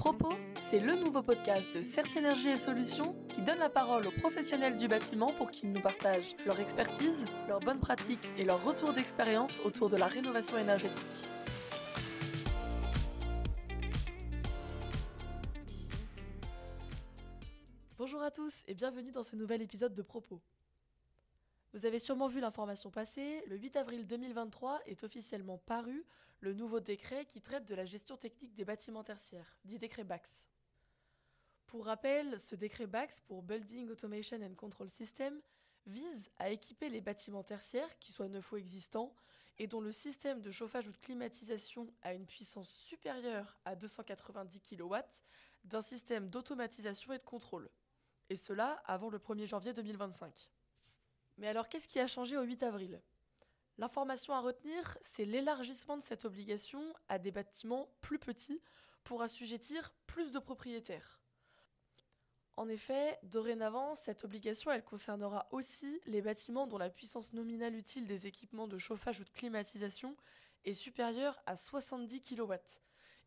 Propos, c'est le nouveau podcast de Certes Énergie et Solutions qui donne la parole aux professionnels du bâtiment pour qu'ils nous partagent leur expertise, leurs bonnes pratiques et leur retour d'expérience autour de la rénovation énergétique. Bonjour à tous et bienvenue dans ce nouvel épisode de Propos. Vous avez sûrement vu l'information passer, le 8 avril 2023 est officiellement paru le nouveau décret qui traite de la gestion technique des bâtiments tertiaires, dit décret BAX. Pour rappel, ce décret BAX pour Building Automation and Control System vise à équiper les bâtiments tertiaires, qu'ils soient neufs ou existants, et dont le système de chauffage ou de climatisation a une puissance supérieure à 290 kW, d'un système d'automatisation et de contrôle. Et cela avant le 1er janvier 2025. Mais alors qu'est-ce qui a changé au 8 avril? L'information à retenir, c'est l'élargissement de cette obligation à des bâtiments plus petits pour assujettir plus de propriétaires. En effet, dorénavant, cette obligation, elle concernera aussi les bâtiments dont la puissance nominale utile des équipements de chauffage ou de climatisation est supérieure à 70 kW.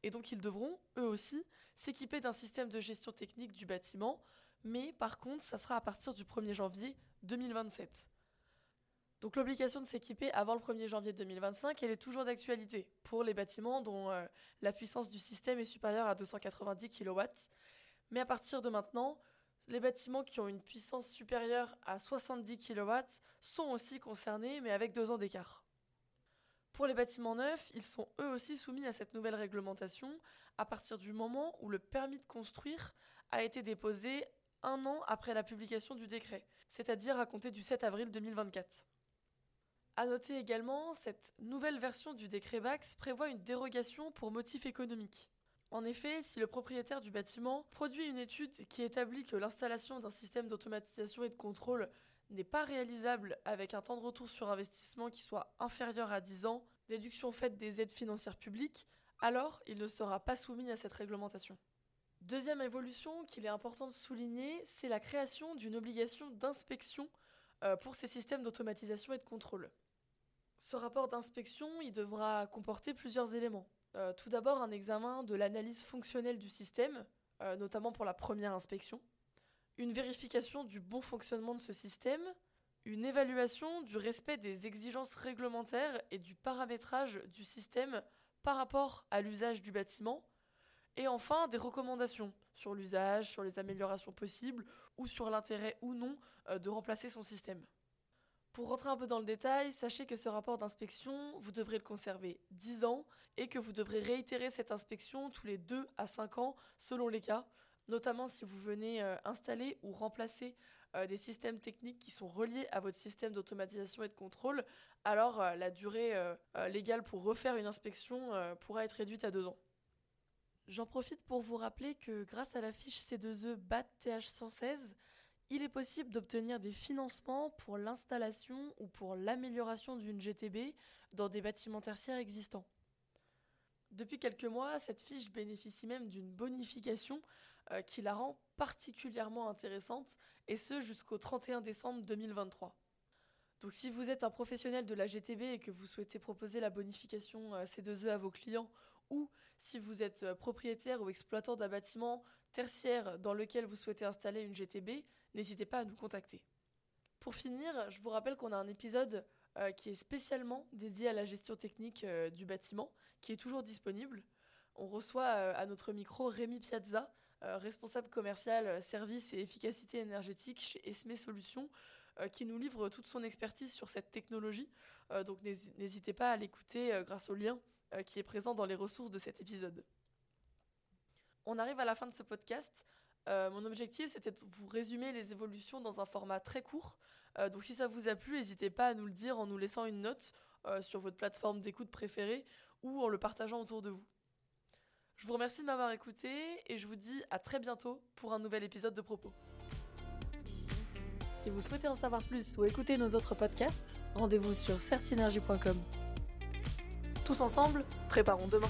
Et donc ils devront, eux aussi, s'équiper d'un système de gestion technique du bâtiment, mais par contre, ça sera à partir du 1er janvier 2027. Donc l'obligation de s'équiper avant le 1er janvier 2025, elle est toujours d'actualité pour les bâtiments dont euh, la puissance du système est supérieure à 290 kW. Mais à partir de maintenant, les bâtiments qui ont une puissance supérieure à 70 kW sont aussi concernés, mais avec deux ans d'écart. Pour les bâtiments neufs, ils sont eux aussi soumis à cette nouvelle réglementation à partir du moment où le permis de construire a été déposé un an après la publication du décret, c'est-à-dire à compter du 7 avril 2024. A noter également, cette nouvelle version du décret BAX prévoit une dérogation pour motif économique. En effet, si le propriétaire du bâtiment produit une étude qui établit que l'installation d'un système d'automatisation et de contrôle n'est pas réalisable avec un temps de retour sur investissement qui soit inférieur à 10 ans, déduction faite des aides financières publiques, alors il ne sera pas soumis à cette réglementation. Deuxième évolution qu'il est important de souligner, c'est la création d'une obligation d'inspection euh, pour ces systèmes d'automatisation et de contrôle. Ce rapport d'inspection, il devra comporter plusieurs éléments. Euh, tout d'abord, un examen de l'analyse fonctionnelle du système, euh, notamment pour la première inspection, une vérification du bon fonctionnement de ce système, une évaluation du respect des exigences réglementaires et du paramétrage du système par rapport à l'usage du bâtiment, et enfin, des recommandations sur l'usage, sur les améliorations possibles ou sur l'intérêt ou non euh, de remplacer son système. Pour rentrer un peu dans le détail, sachez que ce rapport d'inspection, vous devrez le conserver 10 ans et que vous devrez réitérer cette inspection tous les 2 à 5 ans selon les cas, notamment si vous venez euh, installer ou remplacer euh, des systèmes techniques qui sont reliés à votre système d'automatisation et de contrôle, alors la durée légale pour refaire une inspection pourra être réduite à 2 ans. J'en profite pour vous rappeler que grâce à la fiche C2E BAT TH116, il est possible d'obtenir des financements pour l'installation ou pour l'amélioration d'une GTB dans des bâtiments tertiaires existants. Depuis quelques mois, cette fiche bénéficie même d'une bonification euh, qui la rend particulièrement intéressante, et ce jusqu'au 31 décembre 2023. Donc si vous êtes un professionnel de la GTB et que vous souhaitez proposer la bonification euh, C2E à vos clients ou si vous êtes euh, propriétaire ou exploitant d'un bâtiment tertiaire dans lequel vous souhaitez installer une GTB, n'hésitez pas à nous contacter. Pour finir, je vous rappelle qu'on a un épisode euh, qui est spécialement dédié à la gestion technique euh, du bâtiment, qui est toujours disponible. On reçoit à notre micro Rémi Piazza, responsable commercial service et efficacité énergétique chez Esme Solutions, qui nous livre toute son expertise sur cette technologie. donc n'hésitez pas à l'écouter grâce au lien qui est présent dans les ressources de cet épisode. On arrive à la fin de ce podcast. Euh, mon objectif, c'était de vous résumer les évolutions dans un format très court. Euh, donc si ça vous a plu, n'hésitez pas à nous le dire en nous laissant une note sur votre plateforme d'écoute préférée ou en le partageant autour de vous. Je vous remercie de m'avoir écouté et je vous dis à très bientôt pour un nouvel épisode de Propos. Si vous souhaitez en savoir plus ou écouter nos autres podcasts, rendez-vous sur certinergie.com. Tous ensemble, préparons demain.